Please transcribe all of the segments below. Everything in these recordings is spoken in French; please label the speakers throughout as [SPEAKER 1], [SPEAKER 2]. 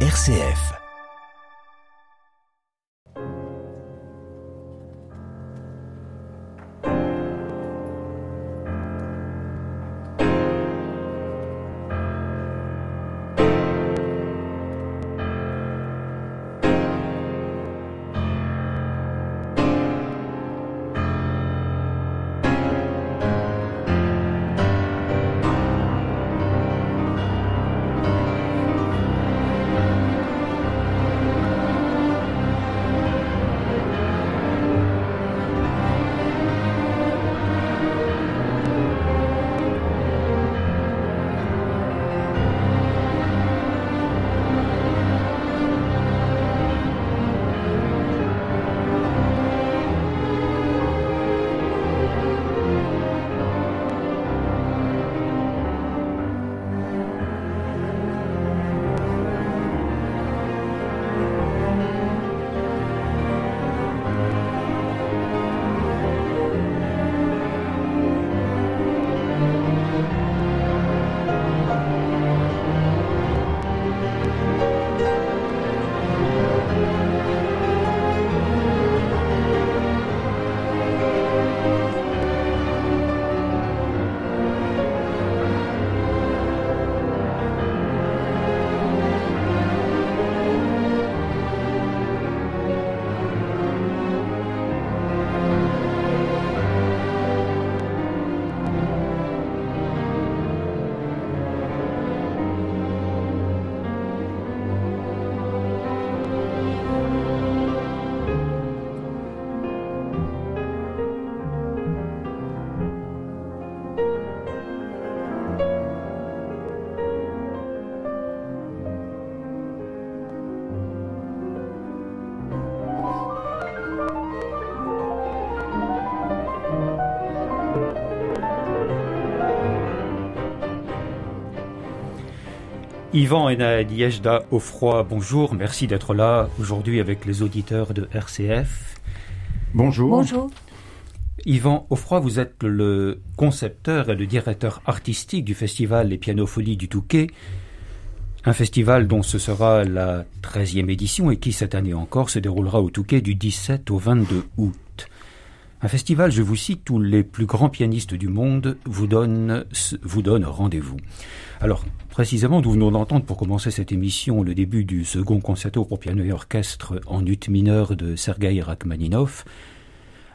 [SPEAKER 1] RCF.
[SPEAKER 2] Yvan et Nadiejda Offroy, bonjour, merci d'être là aujourd'hui avec les auditeurs de RCF.
[SPEAKER 3] Bonjour.
[SPEAKER 4] Bonjour.
[SPEAKER 2] Yvan Offroy, vous êtes le concepteur et le directeur artistique du festival Les Pianofolies du Touquet, un festival dont ce sera la 13e édition et qui cette année encore se déroulera au Touquet du 17 au 22 août. Un festival, je vous cite, où les plus grands pianistes du monde vous donnent, vous donnent rendez-vous. Alors, précisément, nous venons d'entendre pour commencer cette émission le début du second concerto pour piano et orchestre en ut mineur de Sergei Rachmaninov,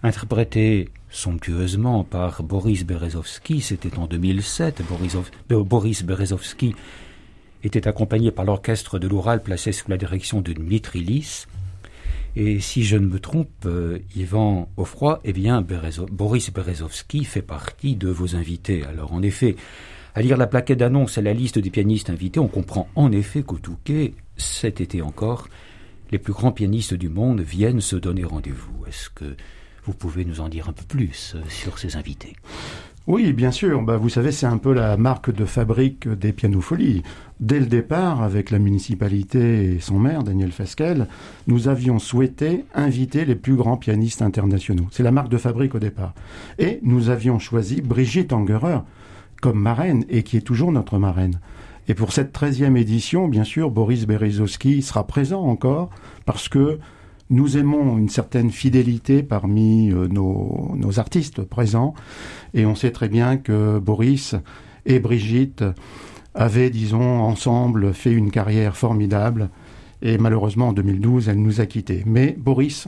[SPEAKER 2] interprété somptueusement par Boris Berezovsky, c'était en 2007. Euh, Boris Berezovsky était accompagné par l'orchestre de l'Oural placé sous la direction de Dmitri Lis. Et si je ne me trompe, euh, Yvan Offroy, eh bien, Boris Berezovsky fait partie de vos invités. Alors, en effet, à lire la plaquette d'annonce et la liste des pianistes invités, on comprend en effet qu'au Touquet, cet été encore, les plus grands pianistes du monde viennent se donner rendez-vous. Est-ce que vous pouvez nous en dire un peu plus euh, sur ces invités?
[SPEAKER 3] Oui, bien sûr. Bah, vous savez, c'est un peu la marque de fabrique des pianofolies. Dès le départ, avec la municipalité et son maire, Daniel Fesquel, nous avions souhaité inviter les plus grands pianistes internationaux. C'est la marque de fabrique au départ. Et nous avions choisi Brigitte Angerer, comme marraine et qui est toujours notre marraine. Et pour cette 13e édition, bien sûr, Boris Berezovsky sera présent encore parce que nous aimons une certaine fidélité parmi euh, nos, artistes présents et on sait très bien que Boris et Brigitte avaient, disons, ensemble fait une carrière formidable et malheureusement en 2012, elle nous a quittés. Mais Boris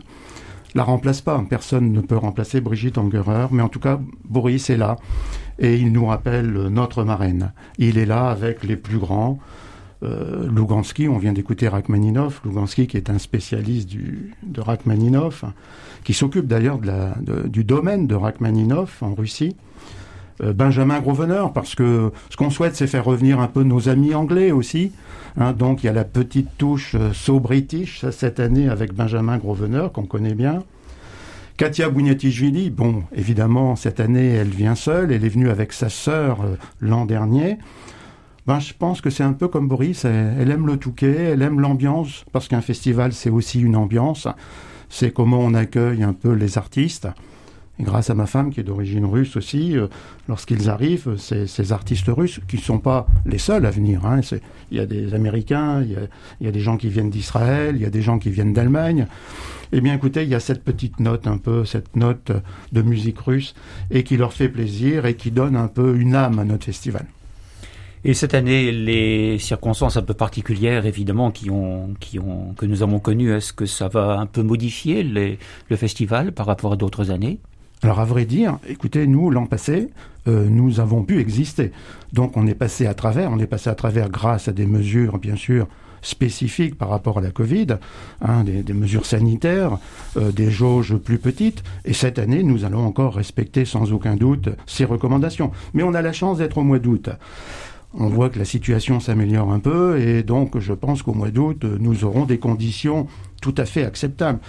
[SPEAKER 3] la remplace pas. Personne ne peut remplacer Brigitte Angerer, mais en tout cas, Boris est là et il nous rappelle notre marraine. Il est là avec les plus grands. Euh, Lugansky, on vient d'écouter Rachmaninov, Lugansky qui est un spécialiste de Rachmaninov, qui s'occupe d'ailleurs du domaine de Rachmaninov en Russie. Euh, Benjamin Grosvenor, parce que ce qu'on souhaite, c'est faire revenir un peu nos amis anglais aussi. Hein, donc il y a la petite touche euh, so british cette année avec Benjamin Grosvenor, qu'on connaît bien. Katia Bouniatishvili, bon, évidemment, cette année, elle vient seule. Elle est venue avec sa sœur l'an dernier. Ben, je pense que c'est un peu comme Boris. Elle, aime le Touquet, elle aime l'ambiance, parce qu'un festival, c'est aussi une ambiance. C'est comment on accueille un peu les artistes. Grâce à ma femme qui est d'origine russe aussi, euh, lorsqu'ils arrivent, ces, artistes russes, qui ne sont pas les seuls à venir, hein, il y a des Américains, il y a, il y a des gens qui viennent d'Israël, il y a des gens qui viennent d'Allemagne. Eh bien écoutez, il y a cette petite note un peu, cette note de musique russe, et qui leur fait plaisir et qui donne un peu une âme à notre festival.
[SPEAKER 2] Et cette année, les circonstances un peu particulières, évidemment, qui ont, qui ont, que nous avons connues, est-ce que ça va un peu modifier les, le festival par rapport à d'autres années?
[SPEAKER 3] Alors à vrai dire, écoutez, nous l'an passé, euh, nous avons pu exister. Donc on est passé à travers, on est passé à travers grâce à des mesures, bien sûr, spécifiques par rapport à la Covid, hein, des, des, mesures sanitaires, euh, des jauges plus petites. Et cette année, nous allons encore respecter sans aucun doute ces recommandations. Mais on a la chance d'être au mois d'août on voit que la situation s'améliore un peu et donc je pense qu'au mois d'août, nous aurons des conditions tout à fait acceptables.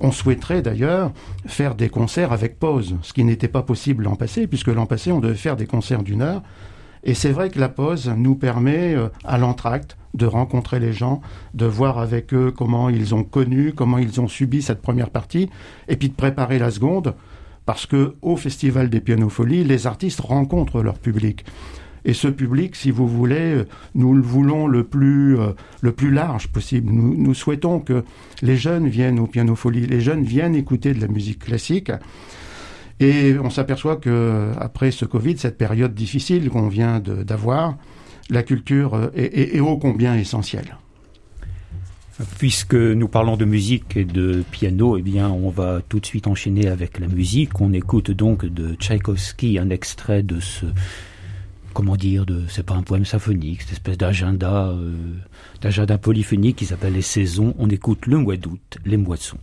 [SPEAKER 3] On souhaiterait d'ailleurs faire des concerts avec pause, ce qui n'était pas possible l'an passé, puisque l'an passé, on devait faire des concerts d'une heure. Et c'est vrai que la pause nous permet euh, à l'entracte de rencontrer les gens, de voir avec eux comment ils ont connu, comment ils ont subi cette première partie, et puis de préparer la seconde, parce que au Festival des Pianofolies, les artistes rencontrent leur public. Et ce public, si vous voulez, euh, nous le voulons le plus, euh, le plus large possible. Nous, souhaitons que les jeunes viennent au pianofolie, les jeunes viennent écouter de la musique classique. Et on s'aperçoit que après ce Covid, cette période difficile qu'on vient d'avoir, la culture euh, est ô combien essentielle.
[SPEAKER 2] Puisque nous parlons de musique et de piano, eh bien, on va tout de suite enchaîner avec la musique. On écoute donc de Tchaïkovski un extrait de ce comment dire, de, c'est pas un poème symphonique, cette espèce d'agenda, euh, d'agenda polyphonique qui s'appelle les saisons. On écoute le mois d'août, les moissons.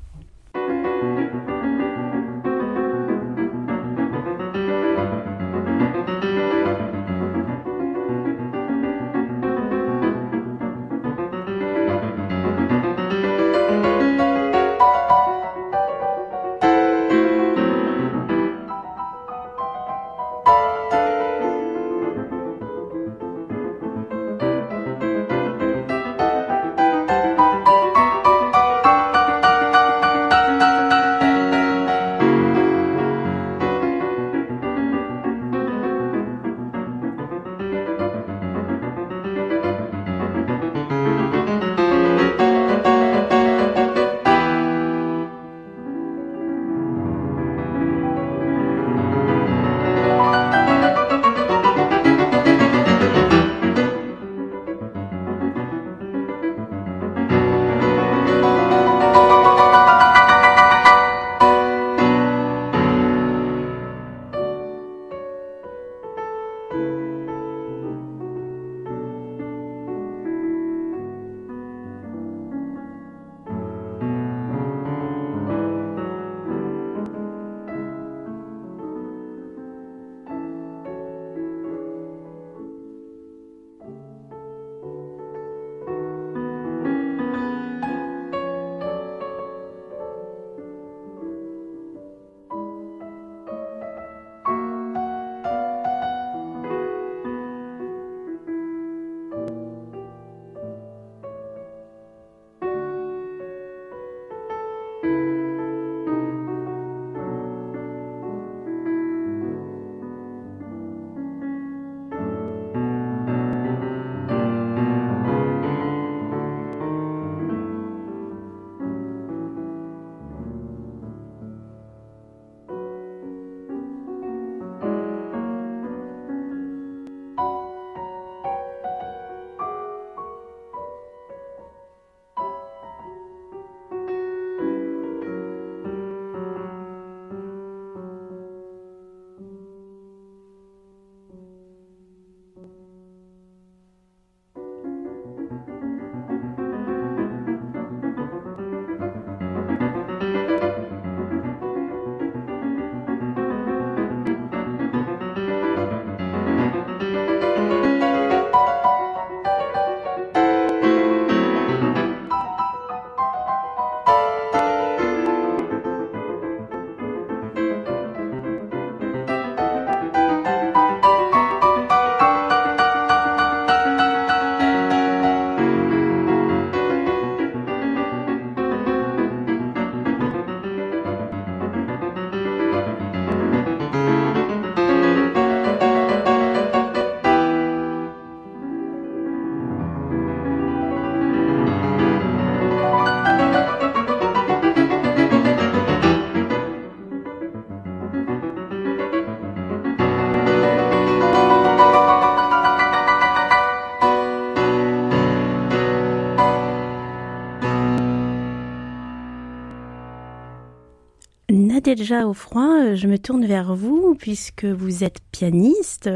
[SPEAKER 1] Nadège Offroy, je me tourne vers vous puisque vous êtes pianiste,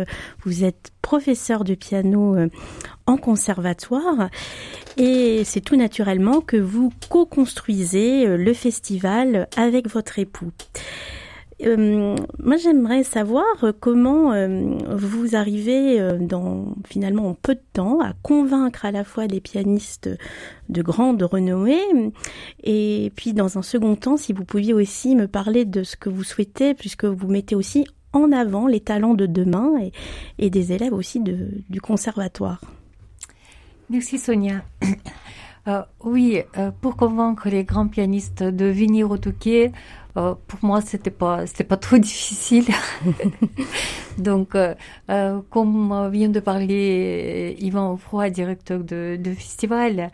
[SPEAKER 1] vous êtes professeur de piano en conservatoire et c'est tout naturellement que vous co-construisez le festival avec votre époux. Euh, moi, j'aimerais savoir euh, comment euh, vous arrivez, finalement en peu de temps, à convaincre à la fois des pianistes de grande renommée, et puis dans un second temps, si vous pouviez aussi me parler de ce que vous souhaitez, puisque vous mettez aussi en avant les talents de demain et, des élèves aussi du conservatoire.
[SPEAKER 4] Merci Sonia. oui, pour convaincre les grands pianistes de venir au Touquet, euh, pour moi, c'était pas, c'était pas trop difficile. Donc, euh, euh, comme vient de parler Ivan Froid, directeur de, de festival,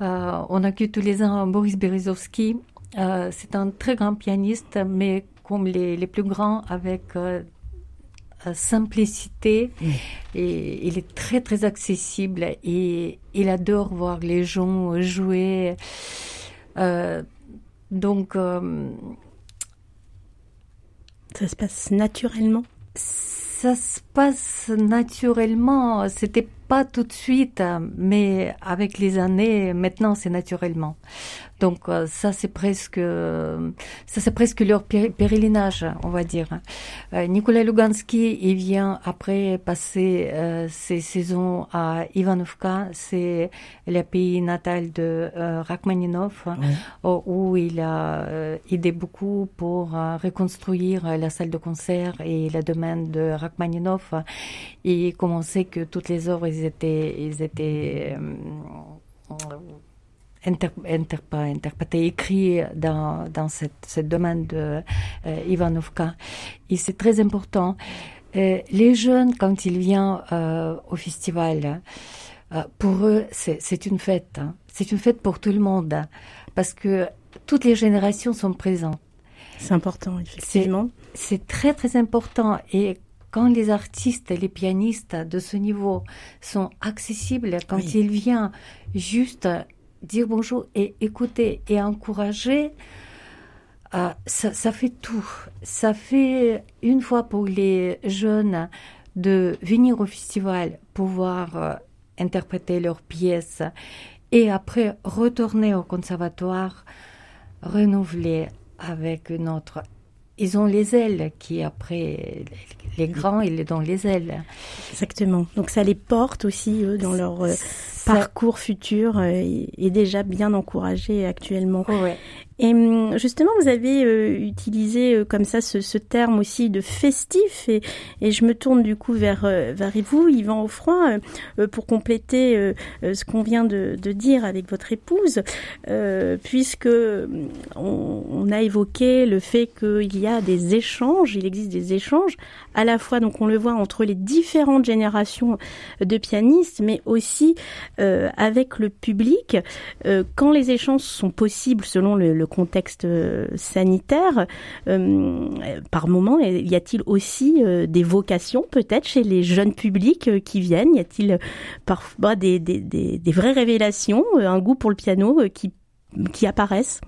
[SPEAKER 4] on accueille tous les ans Boris Berezovski. c'est un très grand pianiste, mais comme les, les plus grands, avec simplicité et il est très très accessible et il adore voir les gens jouer. donc
[SPEAKER 1] ça se passe naturellement?
[SPEAKER 4] Ça se passe naturellement. C'était pas tout de suite, mais avec les années, maintenant c'est naturellement. Donc euh, ça c'est presque ça c'est presque leur pèlerinage, on va dire. Euh, Nicolas Lugansky, il vient après passer euh, ses saisons à Ivanovka, c'est le pays natal de Rachmaninov, où il a aidé beaucoup pour reconstruire la salle de concert et la domaine de Rachmaninov. Et comme on sait que toutes les œuvres ils étaient ils étaient inter, interprété, écrit dans, dans cette, cette domaine de euh, Ivanovka. Et c'est très important. Euh, les jeunes, quand ils viennent euh, au festival, pour eux, c'est une fête. Hein. C'est une fête pour tout le monde, hein, parce que toutes les générations sont présentes.
[SPEAKER 1] C'est important, effectivement.
[SPEAKER 4] C'est très, très important. Et quand les artistes les pianistes de ce niveau sont accessibles, quand ils viennent juste dire bonjour et écouter et encourager, euh, ça, ça, fait tout. Ça fait une fois pour les jeunes de venir au festival, pouvoir euh, interpréter leurs pièces et après retourner au conservatoire, renouveler avec notre ils ont les ailes qui après les grands ils ont les ailes.
[SPEAKER 1] Exactement. Donc ça les porte aussi eux, dans leur euh, parcours futur euh, est déjà bien encouragé actuellement. Et hum, justement, vous avez euh, utilisé euh, comme ça ce, ce, terme aussi de festif, et, et, je me tourne du coup vers, vers vous, Yvan Offroy, pour compléter ce qu'on vient de, de, dire avec votre épouse, puisque hum, on, on, a évoqué le fait qu'il y a des échanges, il existe des échanges, à la fois, donc on le voit entre les différentes générations de pianistes, mais aussi avec le public, quand les échanges sont possibles selon le, le contexte euh, sanitaire, euh, par moment, y a-t-il aussi euh, des vocations peut-être chez les jeunes publics qui viennent? Y a-t-il parfois des, des, des, des, vraies révélations, un goût pour le piano qui, qui apparaissent?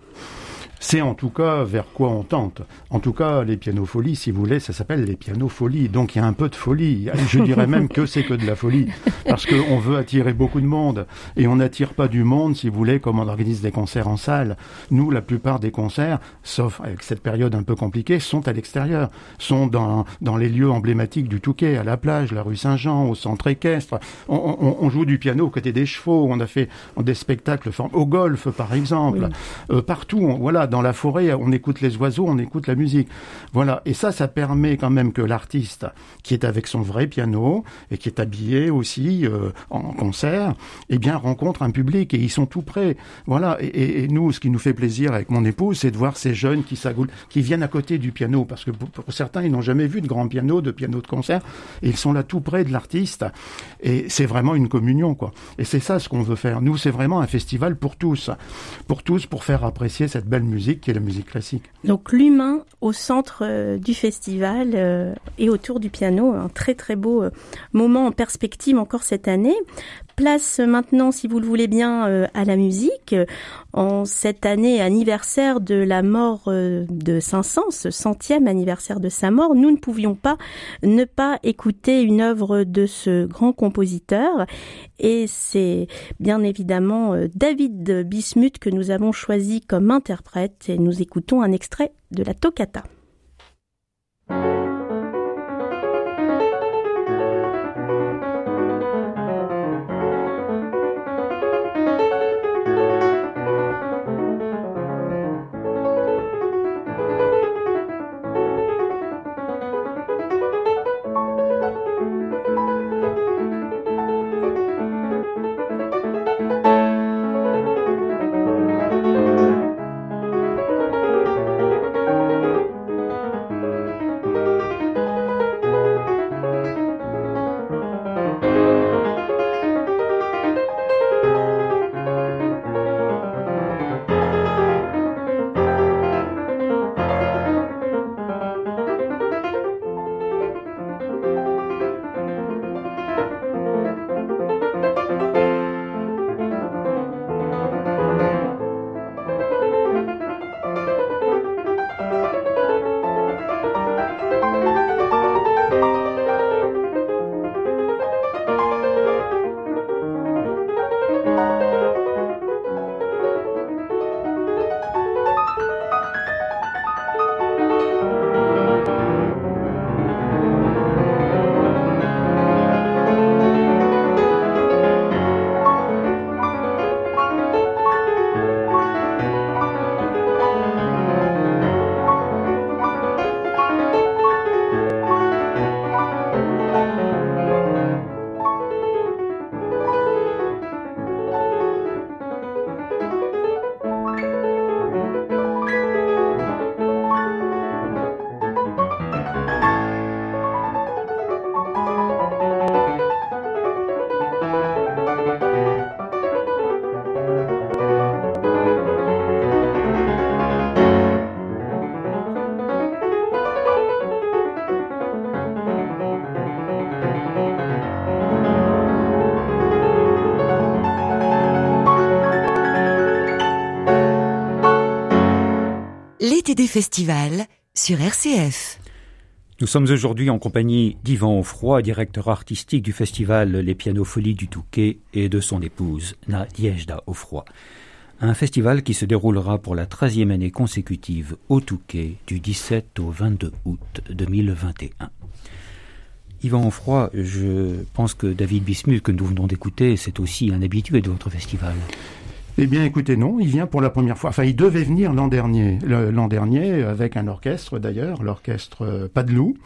[SPEAKER 3] C'est en tout cas vers quoi on tente. En tout cas, les pianofolies, si vous voulez, ça s'appelle les pianofolies. Donc il y a un peu de folie. Je dirais même que c'est que de la folie. Parce qu'on veut attirer beaucoup de monde. Et on n'attire pas du monde, si vous voulez, comme on organise des concerts en salle. Nous, la plupart des concerts, sauf avec cette période un peu compliquée, sont à l'extérieur. Sont dans, dans les lieux emblématiques du Touquet, à la plage, la rue Saint-Jean, au centre équestre. On, on, on, joue du piano aux côtés des chevaux. On a fait des spectacles au golf, par exemple. Oui. Euh, partout, on, voilà dans la forêt, on écoute les oiseaux, on écoute la musique. Voilà. Et ça, ça permet quand même que l'artiste, qui est avec son vrai piano et qui est habillé aussi euh, en concert, eh bien, rencontre un public et ils sont tout prêts. Voilà. Et, nous, ce qui nous fait plaisir avec mon épouse, c'est de voir ces jeunes qui s'agoulent, qui viennent à côté du piano, parce que pour, pour certains, ils n'ont jamais vu de grand piano, de piano de concert, et ils sont là tout près de l'artiste. Et c'est vraiment une communion, quoi. Et c'est ça ce qu'on veut faire. Nous, c'est vraiment un festival pour tous, pour tous, pour faire apprécier cette belle musique la musique classique.
[SPEAKER 1] Donc l'humain au centre euh, du festival euh, et autour du piano, un très très beau euh, moment en perspective encore cette année. Place maintenant, si vous le voulez bien, euh, à la musique. En cette année anniversaire de la mort euh, de Saint-Saëns, ce centième anniversaire de sa mort, nous ne pouvions pas ne pas écouter une œuvre de ce grand compositeur. Et c'est bien évidemment euh, David Bismuth que nous avons choisi comme interprète et nous écoutons un extrait de la toccata.
[SPEAKER 5] Des festivals sur RCF.
[SPEAKER 2] Nous sommes aujourd'hui en compagnie d'Yvan Offroy, directeur artistique du festival Les Pianofolies du Touquet et de son épouse, Nadiejda Offroy. Un festival qui se déroulera pour la 13e année consécutive au Touquet du 17 au 22 août 2021. Yvan Offroy, je pense que David Bismuth, que nous venons d'écouter, c'est aussi un habitué de votre festival.
[SPEAKER 3] Eh bien, écoutez, non, il vient pour la première fois. Enfin, il devait venir l'an dernier, l'an dernier avec un orchestre d'ailleurs, l'orchestre euh, Padelou.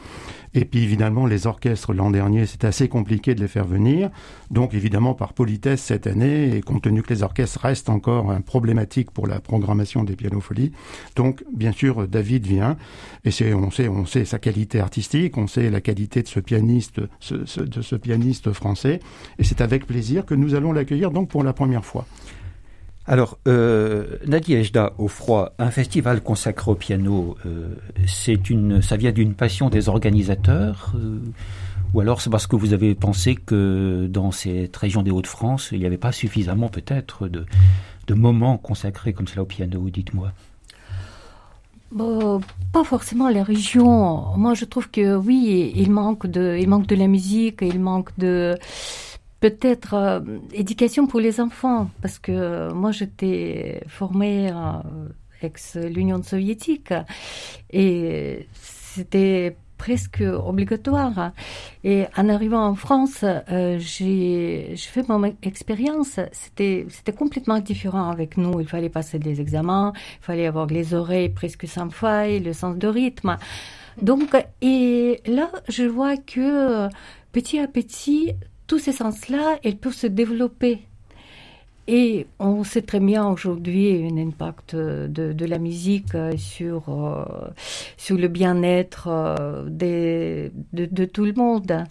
[SPEAKER 3] Et puis évidemment, les orchestres l'an dernier, c'est assez compliqué de les faire venir. Donc évidemment, par politesse cette année, et compte tenu que les orchestres restent encore un problématique pour la programmation des pianofolies, donc bien sûr, David vient. Et c'est, on sait, on sait sa qualité artistique, on sait la qualité de ce pianiste, de ce pianiste français. Et c'est avec plaisir que nous allons l'accueillir donc pour la première fois.
[SPEAKER 2] Alors, euh, Nadia Ejda au froid, un festival consacré au piano, euh, c'est une, ça vient d'une passion des organisateurs, euh, ou alors c'est parce que vous avez pensé que dans cette région des Hauts-de-France, il n'y avait pas suffisamment peut-être de, de moments consacrés comme cela au piano. Dites-moi.
[SPEAKER 4] pas forcément les régions. Moi, je trouve que oui, il manque de, il manque de la musique, il manque de peut-être euh, éducation pour les enfants, parce que moi j'étais formée ex l'Union soviétique et c'était presque obligatoire. Et en arrivant en France, euh, j'ai fait mon expérience. C'était c'était complètement différent avec nous. Il fallait passer des examens, il fallait avoir les oreilles presque sans faille, le sens de rythme. Donc et là, je vois que petit à petit, tous ces sens-là, elles peuvent se développer. Et on sait très bien aujourd'hui un impact de, la musique sur, euh, sur le bien-être euh, de, de, tout le monde.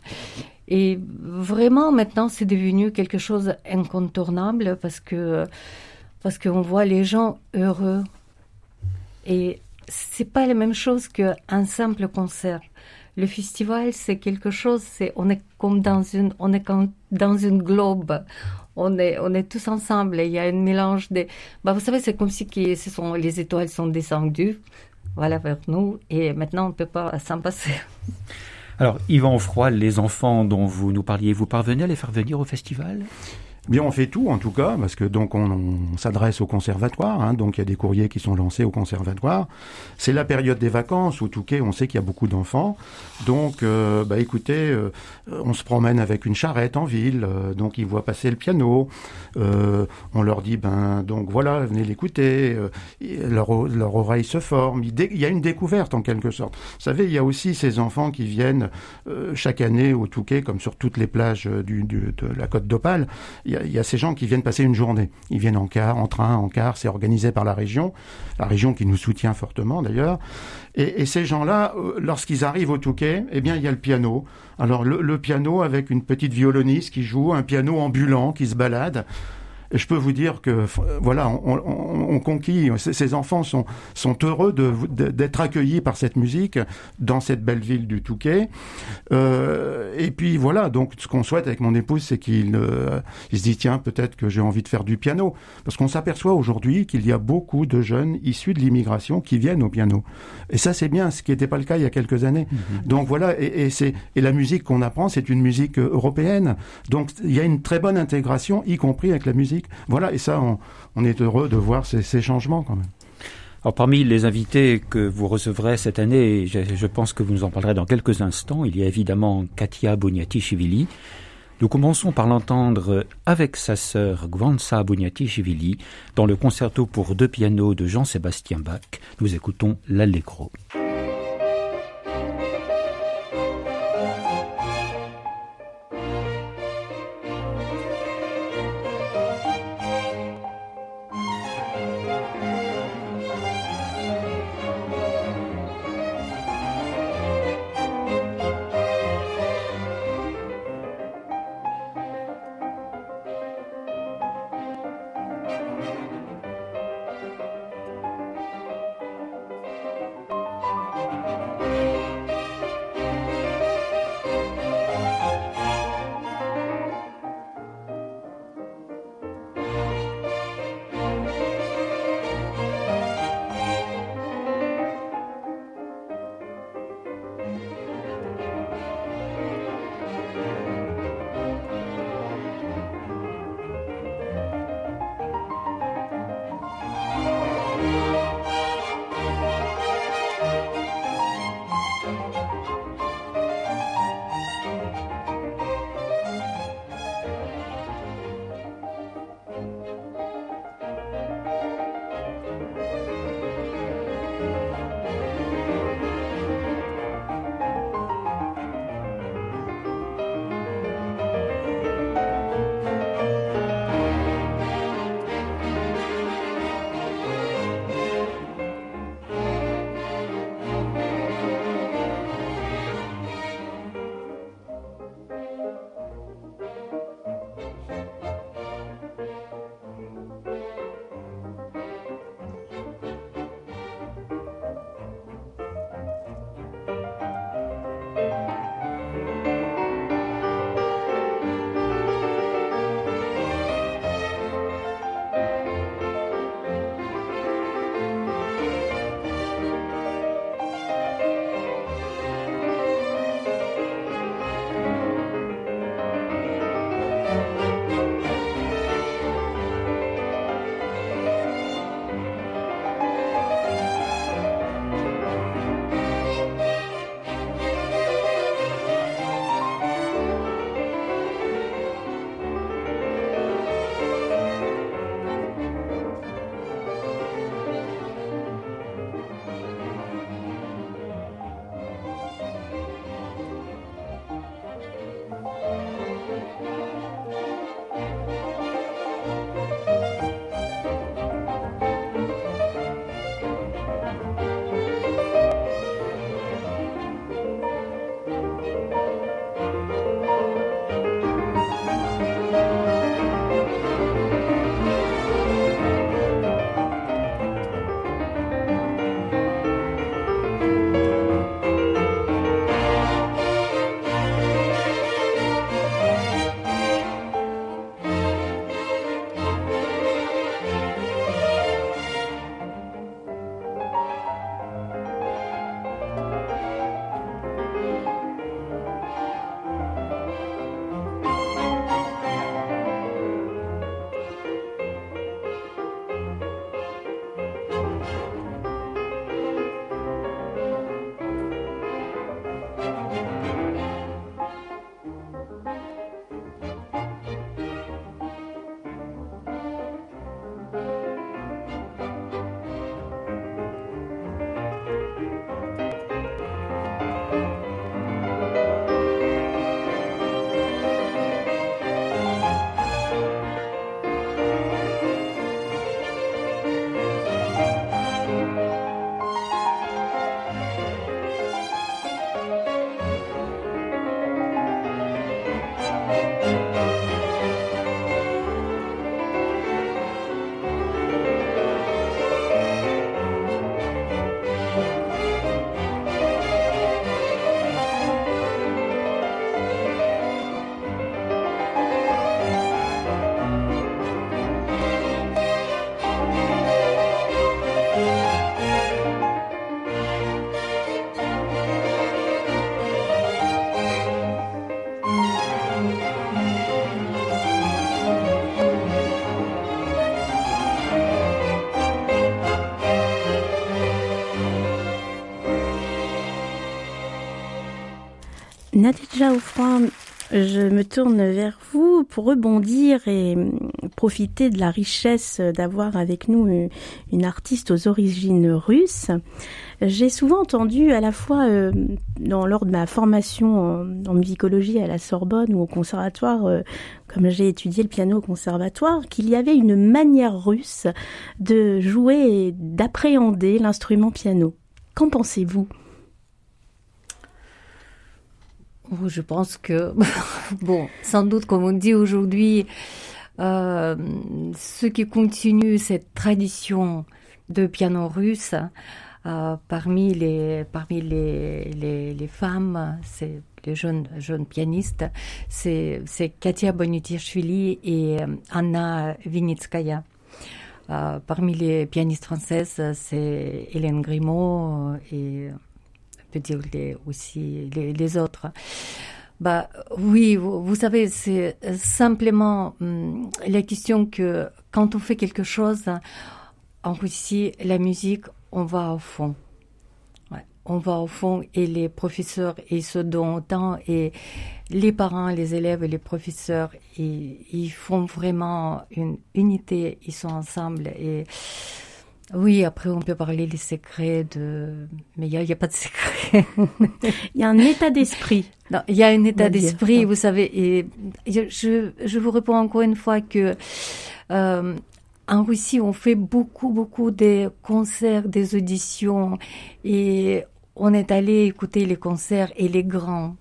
[SPEAKER 4] Et vraiment, maintenant, c'est devenu quelque chose d'incontournable parce que parce qu'on voit les gens heureux. Et c'est pas la même chose qu'un simple concert. Le festival, c'est quelque chose, c'est on est comme dans une, on est comme dans une globe. on est, on est tous ensemble. il y a un mélange des. Bah, vous savez, c'est comme si qui, ce sont, les étoiles sont descendues, voilà, vers nous, et maintenant on ne peut pas s'en passer.
[SPEAKER 2] Alors, Yvan Froid, les enfants dont vous nous parliez, vous parvenez à les faire venir au festival?
[SPEAKER 3] Bien, on fait tout en tout cas, parce que donc on, s'adresse au conservatoire, hein, donc il y a des courriers qui sont lancés au conservatoire. C'est la période des vacances où Touquet, on sait qu'il y a beaucoup d'enfants, donc euh, bah écoutez, euh, on se promène avec une charrette en ville, euh, donc ils voient passer le piano, on leur dit ben donc voilà, venez l'écouter, leur, oreille se forme, il, y a une découverte en quelque sorte. Vous savez, il y a aussi ces enfants qui viennent chaque année au Touquet, comme sur toutes les plages de la côte d'Opale il y, a ces gens qui viennent passer une journée. Ils viennent en car, en train, en car. C'est organisé par la région, la région qui nous soutient fortement d'ailleurs. Et, ces gens-là, euh, lorsqu'ils arrivent au Touquet, eh bien, il y a le piano. Alors le piano avec une petite violoniste qui joue, un piano ambulant qui se balade je peux vous dire que voilà, on, conquit. Ces enfants sont sont heureux d'être accueillis par cette musique dans cette belle ville du Touquet. Euh, et puis voilà, donc ce qu'on souhaite avec mon épouse, c'est qu'il euh, il se dit tiens peut-être que j'ai envie de faire du piano, parce qu'on s'aperçoit aujourd'hui qu'il y a beaucoup de jeunes issus de l'immigration qui viennent au piano. Et ça c'est bien, ce qui n'était pas le cas il y a quelques années. Mm-hmm. Donc voilà, et, et c'est et la musique qu'on apprend, c'est une musique européenne. Donc il y a une très bonne intégration, y compris avec la musique voilà, et ça, on, est heureux de voir ces, changements quand même.
[SPEAKER 2] Alors, parmi les invités que vous recevrez cette année, je, pense que vous nous en parlerez dans quelques instants, il y a évidemment Katia Boniati-Chivili. Nous commençons par l'entendre avec sa sœur Gwansa Boniati-Chivili dans le concerto pour deux pianos de Jean-Sébastien Bach. Nous écoutons l'Allegro.
[SPEAKER 1] Nadja Offroy, je me tourne vers vous pour rebondir et profiter de la richesse d'avoir avec nous une artiste aux origines russes. J'ai souvent entendu à la fois euh, dans, lors de ma formation en, musicologie à la Sorbonne ou au conservatoire, euh, comme j'ai étudié le piano au conservatoire, qu'il y avait une manière russe de jouer et d'appréhender l'instrument piano. Qu'en pensez-vous
[SPEAKER 4] oh, Je pense que, bon, sans doute, comme on dit aujourd'hui, euh, ceux qui continuent cette tradition de piano russe, euh, parmi les parmi les, les, les femmes, c'est les jeunes jeunes pianistes, c'est c'est Katia Bonutiashvili et euh, Anna Vinitskaya. Euh, parmi les pianistes françaises, c'est Hélène Grimaud et on peut dire aussi les, autres. Bah oui, vous, savez, c'est simplement hum, la question que quand on fait quelque chose en Russie, la musique, on va au fond. on va au fond et les professeurs, ils se donnent autant et les parents, les élèves et les professeurs, ils, font vraiment une unité, ils sont ensemble et oui, après on peut parler des secrets de, mais il n'y a, pas de secret.
[SPEAKER 1] Il y a un état d'esprit.
[SPEAKER 4] Il y a un état d'esprit, vous savez. Et je, je vous réponds encore une fois que euh, en Russie, on fait beaucoup, beaucoup de concerts, des auditions, et on est allé écouter les concerts et les grands.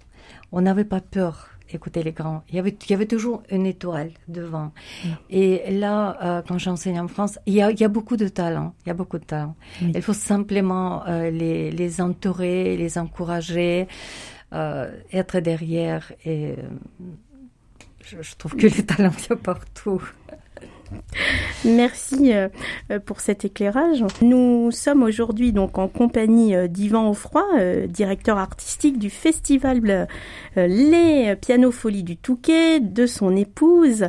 [SPEAKER 4] On n'avait pas peur d'écouter les grands. Il y avait, il y avait toujours une étoile devant. Mm. Et là, euh, quand j'enseigne en France, il y, a, il y a beaucoup de talent. Il y a beaucoup de talent. Il faut simplement euh, les, les entourer, les encourager, euh, être derrière. Et je, je trouve que les talents viennent partout.
[SPEAKER 1] Merci euh, euh, pour cet éclairage. Nous sommes aujourd'hui donc en compagnie euh, d'Yvan Offroy, directeur artistique du festival Les Pianofolies du Touquet, de son épouse.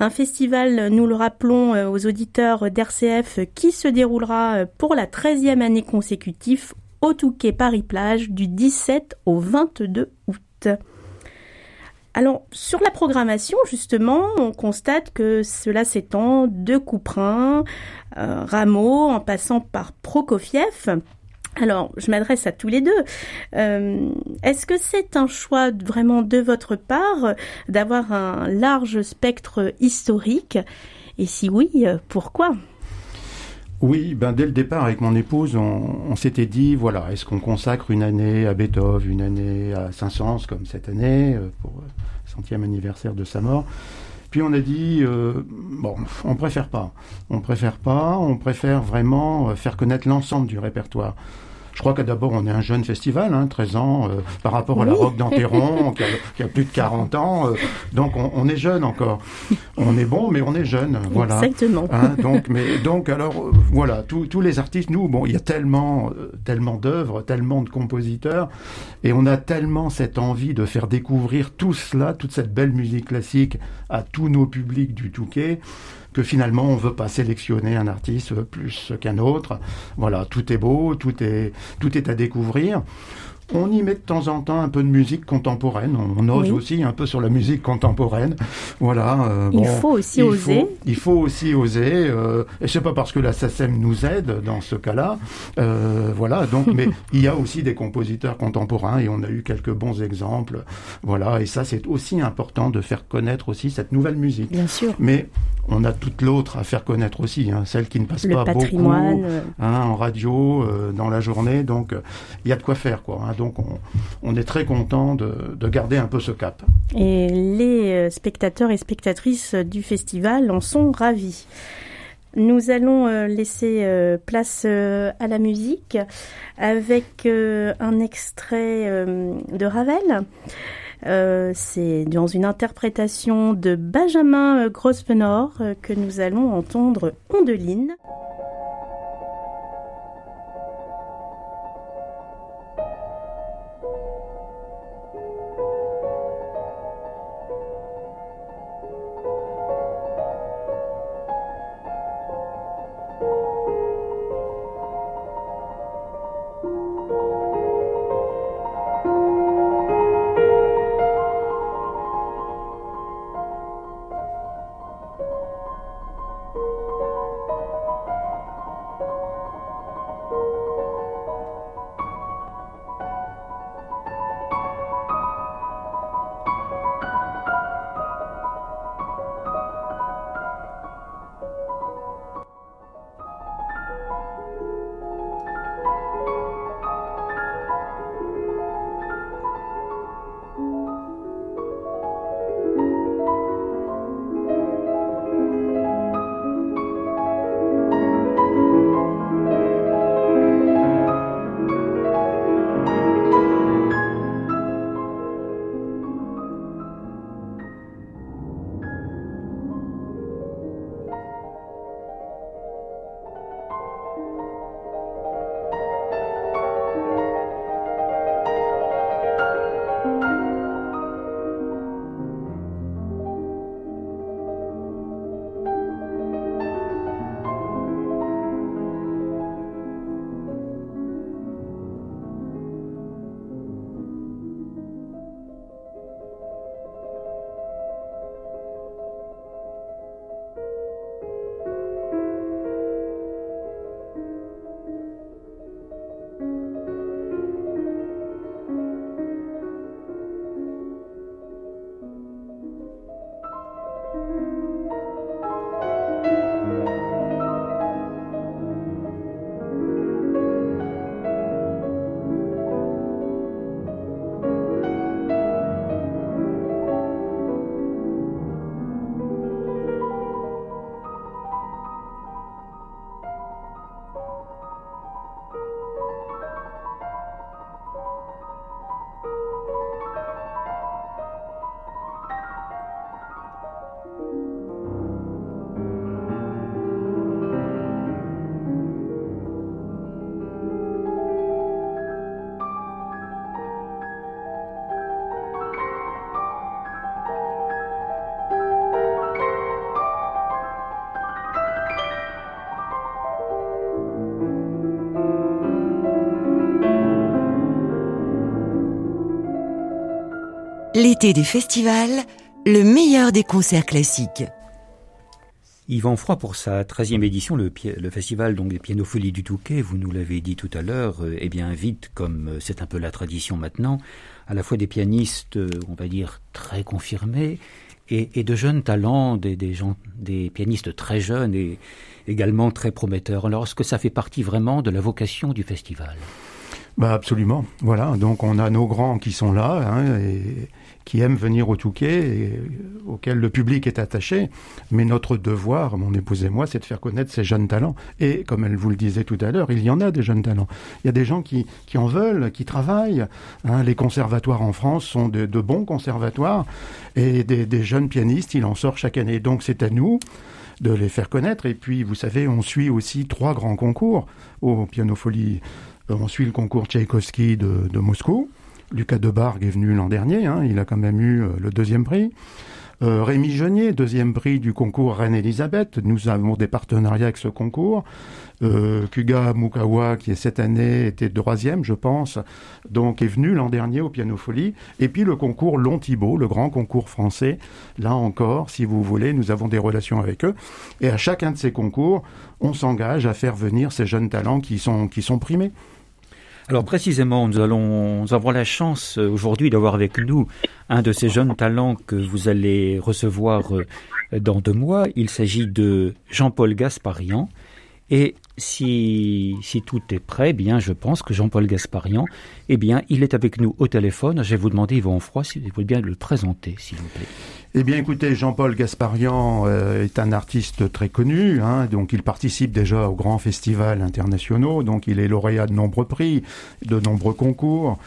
[SPEAKER 1] Un festival, nous le rappelons aux auditeurs d'RCF, qui se déroulera pour la 13e année consécutive au Touquet Paris-Plage du 17 au 22 août. Alors, sur la programmation, justement, on constate que cela s'étend de Couperin, euh, Rameau, en passant par Prokofiev. Alors, je m'adresse à tous les deux. Euh, est-ce que c'est un choix vraiment de votre part d'avoir un large spectre historique? Et si oui, pourquoi?
[SPEAKER 3] Oui, ben dès le départ avec mon épouse, on, s'était dit voilà, est-ce qu'on consacre une année à Beethoven, une année à Saint-Saëns comme cette année euh, pour le centième anniversaire de sa mort. Puis on a dit euh, bon, on préfère pas, on préfère pas, on préfère vraiment euh, faire connaître l'ensemble du répertoire. Je crois que d'abord, on est un jeune festival, hein, 13 ans, euh, par rapport à la Roque d'Anteron, qui, a plus de 40 ans. Euh, donc, on, est jeune encore. On est bon, mais on est jeune. Voilà.
[SPEAKER 1] Exactement.
[SPEAKER 3] Hein, donc, mais, donc, alors, euh, voilà, tous les artistes, nous, bon, il y a tellement, tellement d'œuvres, tellement de compositeurs, et on a tellement cette envie de faire découvrir tout cela, toute cette belle musique classique à tous nos publics du Touquet que finalement on veut pas sélectionner un artiste plus qu'un autre. Voilà, tout est beau, tout est tout est à découvrir. On y met de temps en temps un peu de musique contemporaine. On, ose aussi un peu sur la musique contemporaine. Voilà.
[SPEAKER 1] Euh, il faut aussi oser.
[SPEAKER 3] il faut aussi oser. Euh, et c'est pas parce que la SACEM nous aide dans ce cas-là. Euh, voilà. Donc, mais il y a aussi des compositeurs contemporains et on a eu quelques bons exemples. Voilà. Et ça, c'est aussi important de faire connaître aussi cette nouvelle musique.
[SPEAKER 1] Bien sûr.
[SPEAKER 3] Mais on a toute l'autre à faire connaître aussi, hein, celle qui ne passe pas beaucoup hein, en radio, euh, dans la journée. Donc, il y a de quoi faire, quoi. Hein. Donc, on, est très content de, garder un peu ce cap.
[SPEAKER 1] Et les euh, spectateurs et spectatrices du festival en sont ravis. Nous allons euh, laisser place à la musique avec un extrait de Ravel. Euh, c'est dans une interprétation de Benjamin Grosvenor euh, que nous allons entendre Ondeline.
[SPEAKER 5] L'été des festivals, le meilleur des concerts classiques.
[SPEAKER 2] Yvan Froid, pour sa 13e édition, le, festival donc des pianofolies du Touquet, vous nous l'avez dit tout à l'heure, euh, eh bien invite, comme euh, c'est un peu la tradition maintenant, à la fois des pianistes, euh, on va dire, très confirmés, et, de jeunes talents, des, des, pianistes très jeunes et également très prometteurs. Alors, est-ce que ça fait partie vraiment de la vocation du festival?
[SPEAKER 3] Bah absolument. Voilà, donc on a nos grands qui sont là hein, et qui aiment venir au Touquet et auxquels le public est attaché. Mais notre devoir, mon épouse et moi, c'est de faire connaître ces jeunes talents. Et comme elle vous le disait tout à l'heure, il y en a des jeunes talents. Il y a des gens qui, qui en veulent, qui travaillent. Hein. Les conservatoires en France sont de, bons conservatoires et des, des jeunes pianistes, il en sort chaque année. Donc c'est à nous de les faire connaître. Et puis, vous savez, on suit aussi trois grands concours au Pianofolie euh, on suit le concours Tchaïkovski de, Moscou. Lucas Debargue est venu l'an dernier, hein. il a quand même eu euh, le deuxième prix. Euh, Rémi Genier, deuxième prix du concours Reine-Elisabeth. Nous avons des partenariats avec ce concours. Euh, Kuga Mukawa, qui est cette année était troisième, je pense, donc est venu l'an dernier au Piano Folie. Et puis le concours Long Thibault, le grand concours français. Là encore, si vous voulez, nous avons des relations avec eux. Et à chacun de ces concours, on s'engage à faire venir ces jeunes talents qui sont, qui sont primés.
[SPEAKER 2] Alors précisément, nous allons nous avons la chance euh, aujourd'hui d'avoir avec nous un de ces jeunes talents que vous allez recevoir euh, dans deux mois. Il s'agit de Jean-Paul Gasparian. Et si, tout est prêt, bien, je pense que Jean-Paul Gasparian, eh bien, il est avec nous au téléphone. Je vais vous demander, Yvon Froid, si vous pouvez bien le présenter, s'il vous plaît.
[SPEAKER 3] Eh bien, écoutez, Jean-Paul Gasparian euh, est un artiste très connu, hein, donc il participe déjà aux grands festivals internationaux, donc il est lauréat de nombreux prix, de nombreux concours.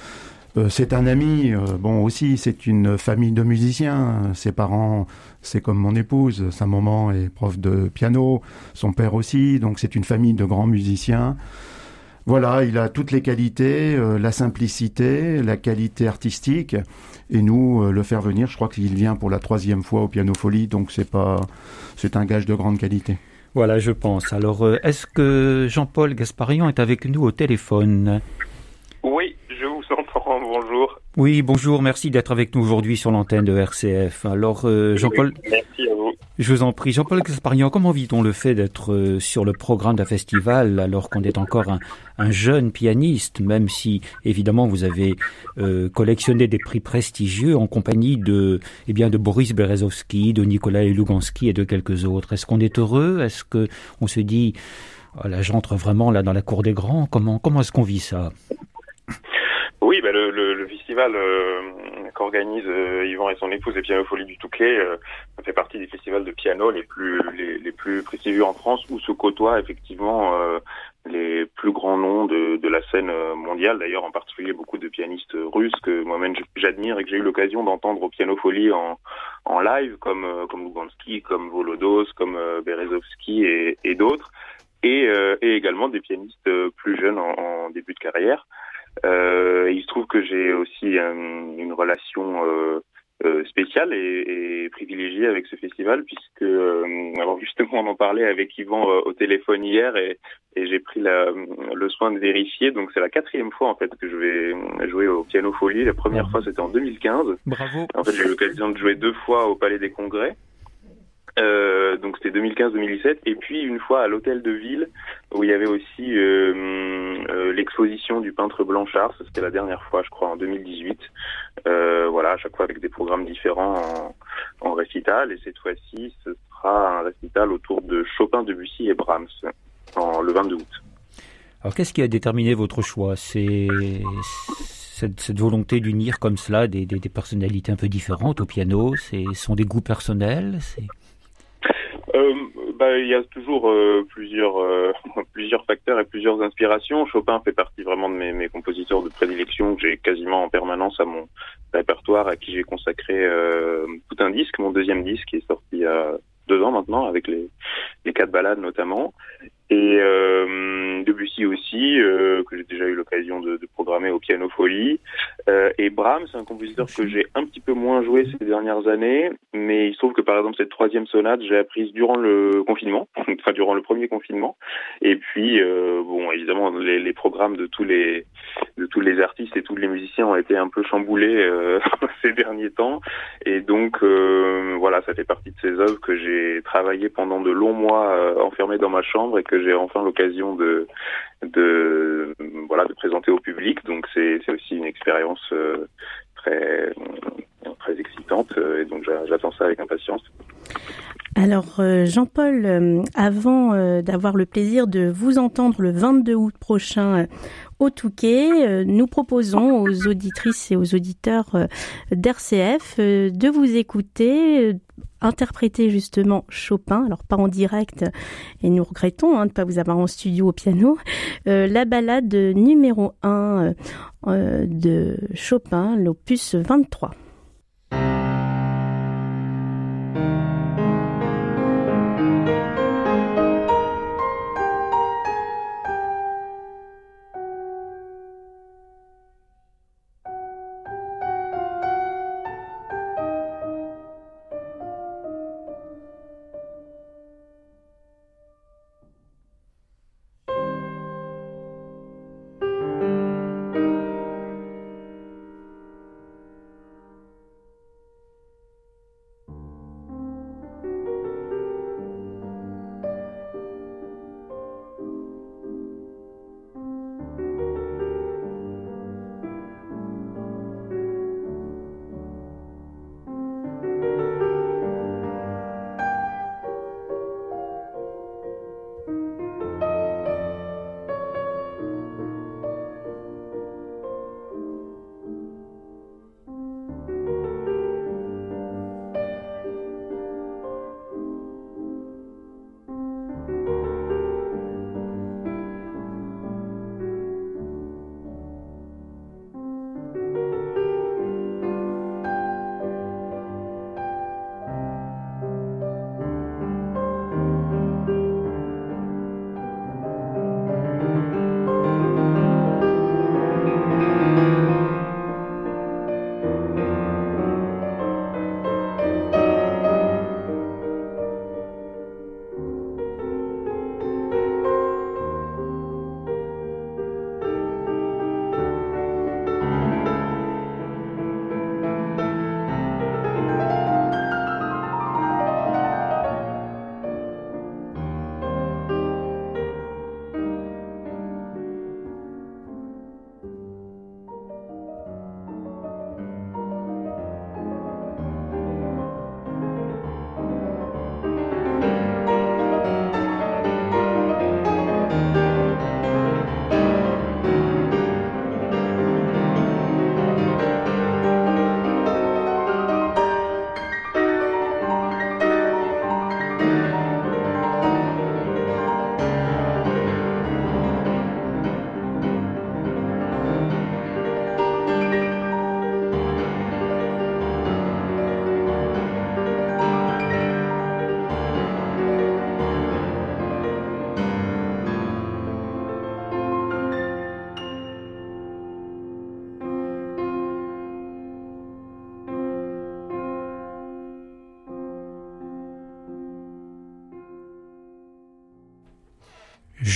[SPEAKER 3] Euh, c'est un ami, euh, bon aussi, c'est une famille de musiciens. Ses parents, c'est comme mon épouse, sa maman est prof de piano, son père aussi, donc c'est une famille de grands musiciens. Voilà, il a toutes les qualités, la simplicité, la qualité artistique. Et nous, euh, le faire venir, je crois qu'il vient pour la troisième fois au Piano Folie, donc c'est pas, c'est un gage de grande qualité.
[SPEAKER 2] Voilà, je pense. Alors, euh, est-ce que Jean-Paul Gasparian est avec nous au téléphone?
[SPEAKER 6] Oui. Bonjour.
[SPEAKER 2] Oui, bonjour. Merci d'être avec nous aujourd'hui sur l'antenne de RCF. Alors, euh, Jean-Paul.
[SPEAKER 6] merci à vous.
[SPEAKER 2] Je vous en prie. Jean-Paul Gasparian, comment vit-on le fait d'être euh, sur le programme d'un festival alors qu'on est encore un, jeune pianiste, même si évidemment vous avez euh, collectionné des prix prestigieux en compagnie de, eh bien, de Boris Berezovski, de Nikolai Lugansky et de quelques autres. Est-ce qu'on est heureux? Est-ce que on se dit, oh, là j'entre vraiment là dans la cour des grands? Comment comment est-ce qu'on vit ça?
[SPEAKER 6] Oui, bah le, le, le, festival euh, qu'organise euh, Yvan et son épouse les Pianofolies du Touquet euh, fait partie des festivals de piano les plus les, les, plus prestigieux en France où se côtoient effectivement euh, les plus grands noms de, de la scène mondiale. D'ailleurs, en particulier beaucoup de pianistes russes que moi-même j'admire et que j'ai eu l'occasion d'entendre au Pianofolie en, en live, comme comme Lugansky, comme Volodos, comme Berezovski et, et d'autres. Et, et, également des pianistes plus jeunes en, en début de carrière. Euh, il se trouve que j'ai aussi une relation euh, euh, spéciale et, et, privilégiée avec ce festival puisque alors justement on en parlait avec Yvan au téléphone hier et, et j'ai pris la, le soin de vérifier. Donc c'est la quatrième fois en fait que je vais jouer au Piano Folie. La première fois c'était en 2015
[SPEAKER 2] bravo.
[SPEAKER 6] En fait j'ai eu l'occasion de jouer deux fois au Palais des Congrès euh, donc c'était 2015-2017 et puis une fois à l'hôtel de ville où il y avait aussi euh, euh, l'exposition du peintre Blanchard. C'était la dernière fois je crois en 2018 voilà à chaque fois avec des programmes différents en, récital. Et cette fois-ci ce sera un récital autour de Chopin, Debussy et Brahms le 22 août.
[SPEAKER 2] Alors qu'est-ce qui a déterminé votre choix? C'est cette, volonté d'unir comme cela des, des, personnalités un peu différentes au piano, ce sont des goûts personnels?
[SPEAKER 6] Bah, il y a toujours euh, plusieurs euh, plusieurs facteurs et plusieurs inspirations. Chopin fait partie vraiment de mes, mes compositeurs de prédilection que j'ai quasiment en permanence à mon répertoire, à qui j'ai consacré euh, tout un disque, mon deuxième disque qui est sorti il y a deux ans maintenant avec les les quatre balades notamment. Et euh, Debussy aussi, euh, que j'ai déjà eu l'occasion de, de, programmer au Piano Folie. Euh, et Brahms, c'est un compositeur que j'ai un petit peu moins joué ces dernières années, mais il se trouve que par exemple cette troisième sonate, j'ai apprise durant le confinement, enfin durant le premier confinement. Et puis, euh, bon, évidemment, les, les, programmes de tous les de tous les artistes et tous les musiciens ont été un peu chamboulés euh, ces derniers temps. Et donc, euh, voilà, ça fait partie de ces œuvres que j'ai travaillé pendant de longs mois enfermé dans ma chambre et que j'ai enfin l'occasion de, voilà, de présenter au public. Donc c'est aussi une expérience euh, très, très excitante et donc j'attends ça avec impatience.
[SPEAKER 1] Alors euh, Jean-Paul, euh, avant d'avoir le plaisir de vous entendre le 22 août prochain au Touquet, nous proposons aux auditrices et aux auditeurs d'RCF de vous écouter interpréter justement Chopin, alors pas en direct, et nous regrettons hein, de ne pas vous avoir en studio au piano, euh, la balade numéro 1 euh, euh, de Chopin, l'opus 23.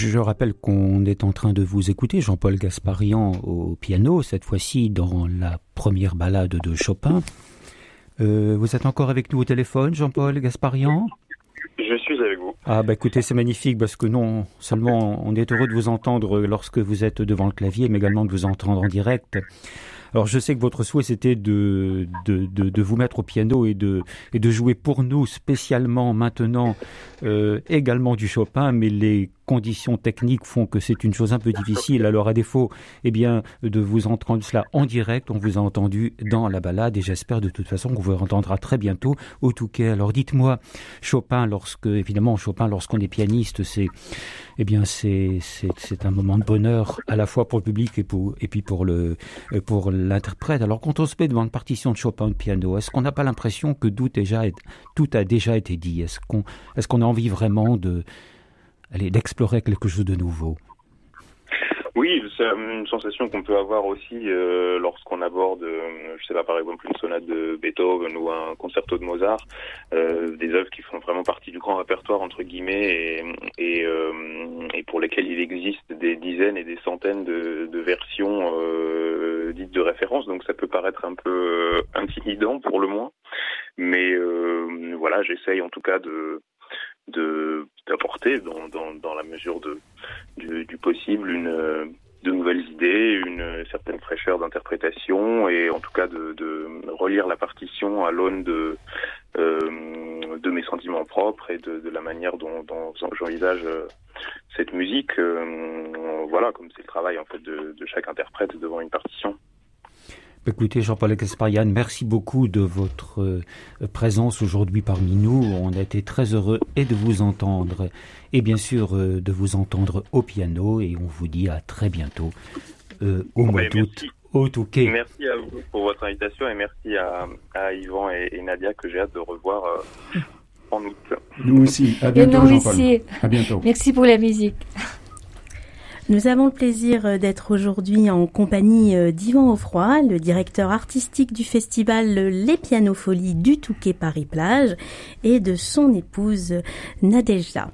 [SPEAKER 2] Je rappelle qu'on est en train de vous écouter, Jean-Paul Gasparian au piano, cette fois-ci dans la première balade de Chopin. Euh, vous êtes encore avec nous au téléphone, Jean-Paul Gasparian?
[SPEAKER 6] Je suis avec vous.
[SPEAKER 2] Ah bah écoutez, c'est magnifique parce que non seulement on est heureux de vous entendre lorsque vous êtes devant le clavier, mais également de vous entendre en direct. Alors je sais que votre souhait c'était de, de, de, de, vous mettre au piano et de, et de jouer pour nous spécialement maintenant euh, également du Chopin, mais les conditions techniques font que c'est une chose un peu difficile. Alors à défaut, eh bien, de vous entendre cela en direct, on vous a entendu dans la balade et j'espère de toute façon qu'on vous entendra très bientôt au Touquet. Alors dites-moi, Chopin, lorsque évidemment Chopin, lorsqu'on est pianiste, c'est eh bien c'est c'est un moment de bonheur à la fois pour le public et pour et puis pour le pour l'interprète. Alors quand on se met devant une partition de Chopin de piano, est-ce qu'on n'a pas l'impression que tout déjà tout a déjà été dit? Est-ce qu'on est-ce qu'on a envie vraiment de d'explorer quelque chose de nouveau.
[SPEAKER 6] Oui, c'est une sensation qu'on peut avoir aussi euh, lorsqu'on aborde, euh, je sais pas, par exemple une sonate de Beethoven ou un concerto de Mozart, euh, des œuvres qui font vraiment partie du grand répertoire entre guillemets et, et, et pour lesquelles il existe des dizaines et des centaines de, de versions dites de référence. Donc ça peut paraître un peu intimidant pour le moins, mais voilà, j'essaye en tout cas de de d'apporter dans, dans, dans, la mesure de du, du possible une de nouvelles idées, une certaine fraîcheur d'interprétation et en tout cas de, de relire la partition à l'aune de euh, de mes sentiments propres et de, de la manière dont, dont j'envisage euh, cette musique. Euh, voilà, comme c'est le travail en fait de, de chaque interprète devant une partition.
[SPEAKER 2] Écoutez, Jean-Paul Gasparian, merci beaucoup de votre euh, présence aujourd'hui parmi nous. On a été très heureux et de vous entendre et bien sûr euh, de vous entendre au piano et on vous dit à très bientôt euh, au mois d'août au Touquet.
[SPEAKER 6] Merci à vous pour votre invitation et merci à, à Yvan et, et, Nadia que j'ai hâte de revoir euh, en août.
[SPEAKER 3] Nous aussi. À bientôt, Jean-Paul. À bientôt.
[SPEAKER 4] Merci pour la musique.
[SPEAKER 1] Nous avons le plaisir euh, d'être aujourd'hui en compagnie euh, d'Yvan Offroy, le directeur artistique du festival Les Pianofolies du Touquet Paris-Plage, et de son épouse Nadejda.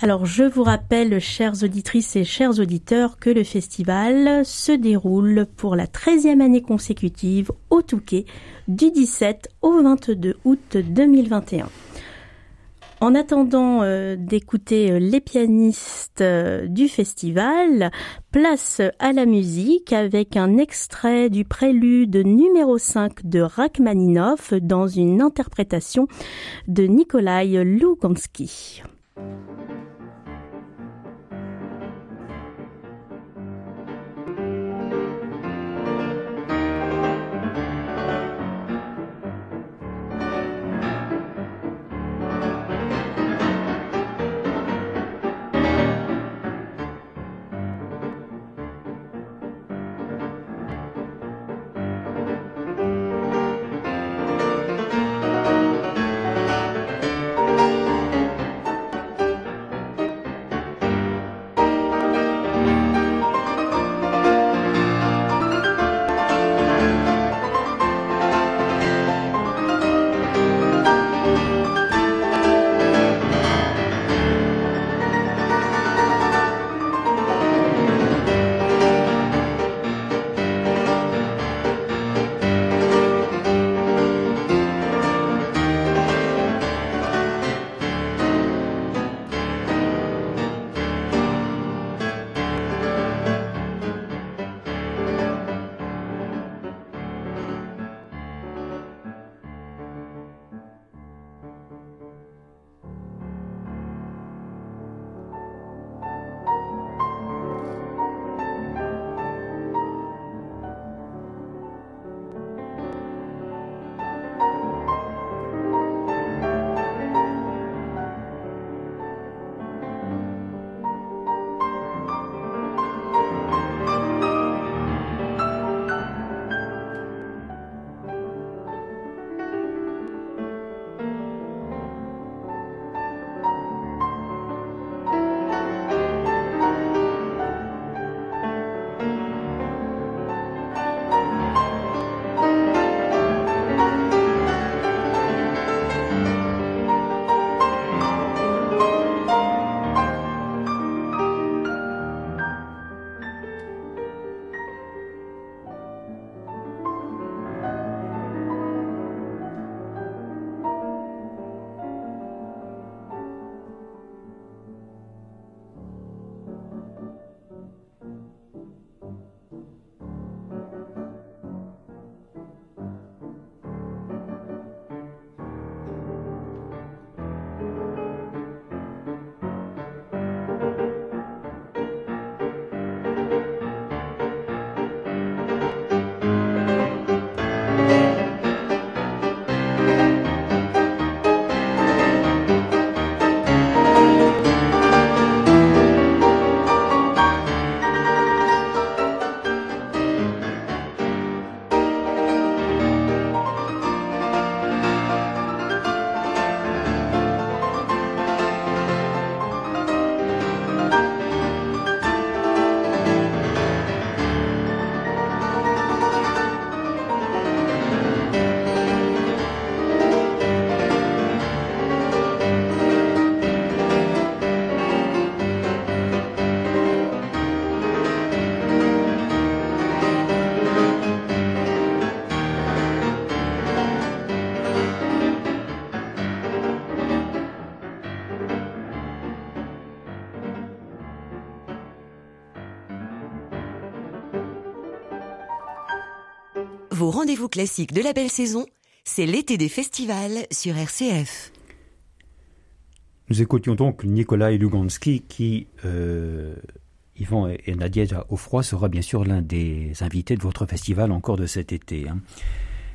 [SPEAKER 1] Alors, je vous rappelle, chères auditrices et chers auditeurs, que le festival se déroule pour la 13e année consécutive au Touquet du 17 au 22 août 2021. En attendant euh, d'écouter euh, les pianistes euh, du festival, place à la musique avec un extrait du prélude numéro 5 de Rachmaninoff dans une interprétation de Nikolai Lugansky.
[SPEAKER 5] Rendez-vous classiques de la belle saison, c'est l'été des festivals sur RCF.
[SPEAKER 2] Nous écoutions donc Nikolai Lugansky qui, euh, Yvan et Nadia Offroy, sera bien sûr l'un des invités de votre festival encore de cet été. Hein.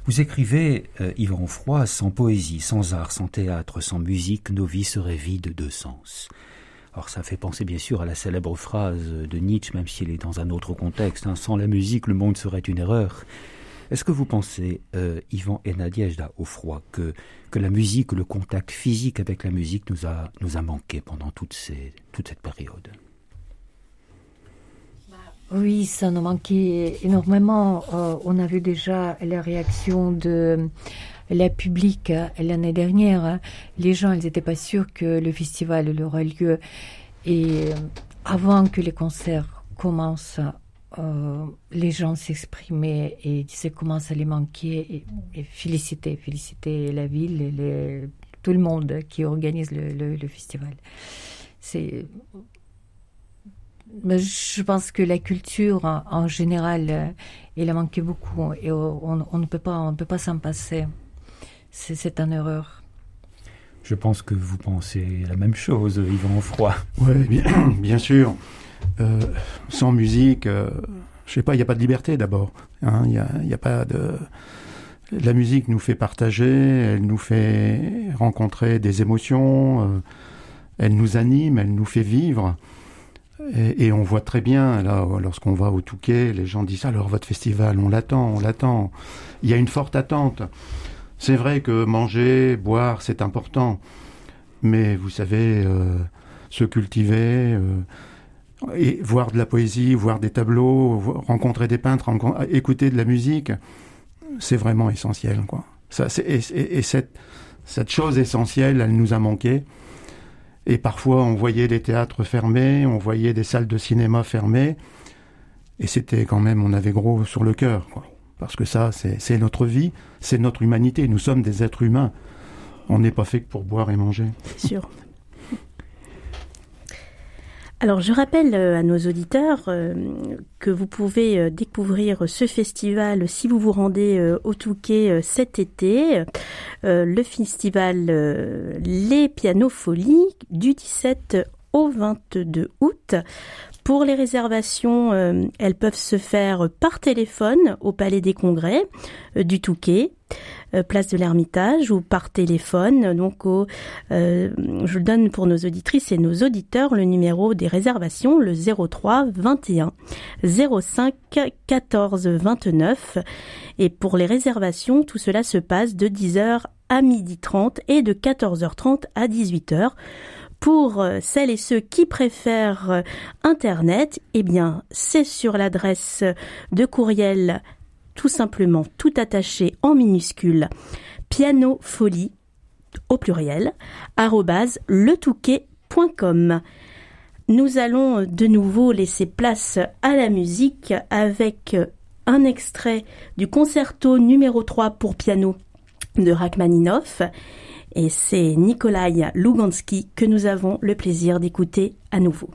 [SPEAKER 2] Vous écrivez, euh, Yvan Offroy, sans poésie, sans art, sans théâtre, sans musique, nos vies seraient vides de sens. Alors ça fait penser bien sûr à la célèbre phrase de Nietzsche, même s'il est dans un autre contexte, hein, sans la musique le monde serait une erreur. Est-ce que vous pensez, euh, Yvan et Nadiejda au froid, que, que la musique, le contact physique avec la musique nous a, nous a manqué pendant toute, cette période?
[SPEAKER 4] Oui, ça nous manquait énormément. Euh, on a vu déjà la réaction de la public l'année dernière. Les gens, ils n'étaient pas sûrs que le festival aurait lieu. Et euh, avant que les concerts commencent, euh, les gens s'exprimaient et disaient comment ça les manquait et, féliciter, féliciter la ville et tout le monde qui organise le, festival. C'est, je pense que la culture en général, elle a manqué beaucoup et on, on ne peut pas, on peut pas s'en passer. C'est une erreur.
[SPEAKER 2] Je pense que vous pensez la même chose, Yvan Froid.
[SPEAKER 3] Oui, bien, bien sûr. Euh, sans musique, euh, je sais pas, il n'y a pas de liberté d'abord. Hein. Il n'y a, pas de. La musique nous fait partager, elle nous fait rencontrer des émotions, euh, elle nous anime, elle nous fait vivre. Et, on voit très bien, là, lorsqu'on va au Touquet, les gens disent alors votre festival, on l'attend, on l'attend. Il y a une forte attente. C'est vrai que manger, boire, c'est important. Mais vous savez, se cultiver, et voir de la poésie, voir des tableaux, rencontrer des peintres, écouter de la musique, c'est vraiment essentiel. Quoi. Ça, et, et, cette, chose essentielle, elle nous a manqué. Et parfois, on voyait des théâtres fermés, on voyait des salles de cinéma fermées, et c'était quand même, on avait gros sur le cœur. Parce que ça, c'est notre vie, c'est notre humanité. Nous sommes des êtres humains. On n'est pas fait que pour boire et manger.
[SPEAKER 1] Sûr. Alors je rappelle euh, à nos auditeurs euh, que vous pouvez euh, découvrir ce festival si vous vous rendez au Touquet cet été, le festival Les Pianofolies du 17 au 22 août. Pour les réservations, elles peuvent se faire par téléphone au Palais des Congrès du Touquet. Euh, place de l'Ermitage ou par téléphone. Donc, au, euh, je donne pour nos auditrices et nos auditeurs le numéro des réservations, le 03 21 05 14 29. Et pour les réservations, tout cela se passe de 10h à 12h30 et de 14h30 à 18h. Pour euh, celles et ceux qui préfèrent Internet, eh bien, c'est sur l'adresse de courriel tout simplement tout attaché en minuscule, pianofolie au pluriel, arrobase letouquet.com. Nous allons de nouveau laisser place à la musique avec un extrait du concerto numéro 3 pour piano de Rachmaninoff et c'est Nikolai Lugansky que nous avons le plaisir d'écouter à nouveau.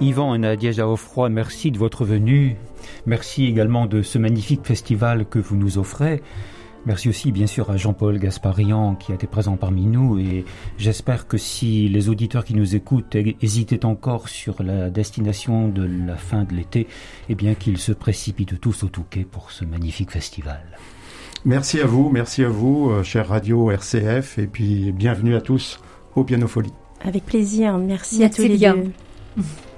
[SPEAKER 2] Yvan et Nadia Jaoffroy, merci de votre venue. Merci également de ce magnifique festival que vous nous offrez. Merci aussi bien sûr à Jean-Paul Gasparian qui a été présent parmi nous et j'espère que si les auditeurs qui nous écoutent hésitaient encore sur la destination de la fin de l'été, eh bien qu'ils se précipitent tous au Touquet pour ce magnifique festival.
[SPEAKER 3] Merci à vous, merci à vous, euh, cher Radio RCF, et puis bienvenue à tous au Piano Folie.
[SPEAKER 1] Avec plaisir, merci, à tous les deux.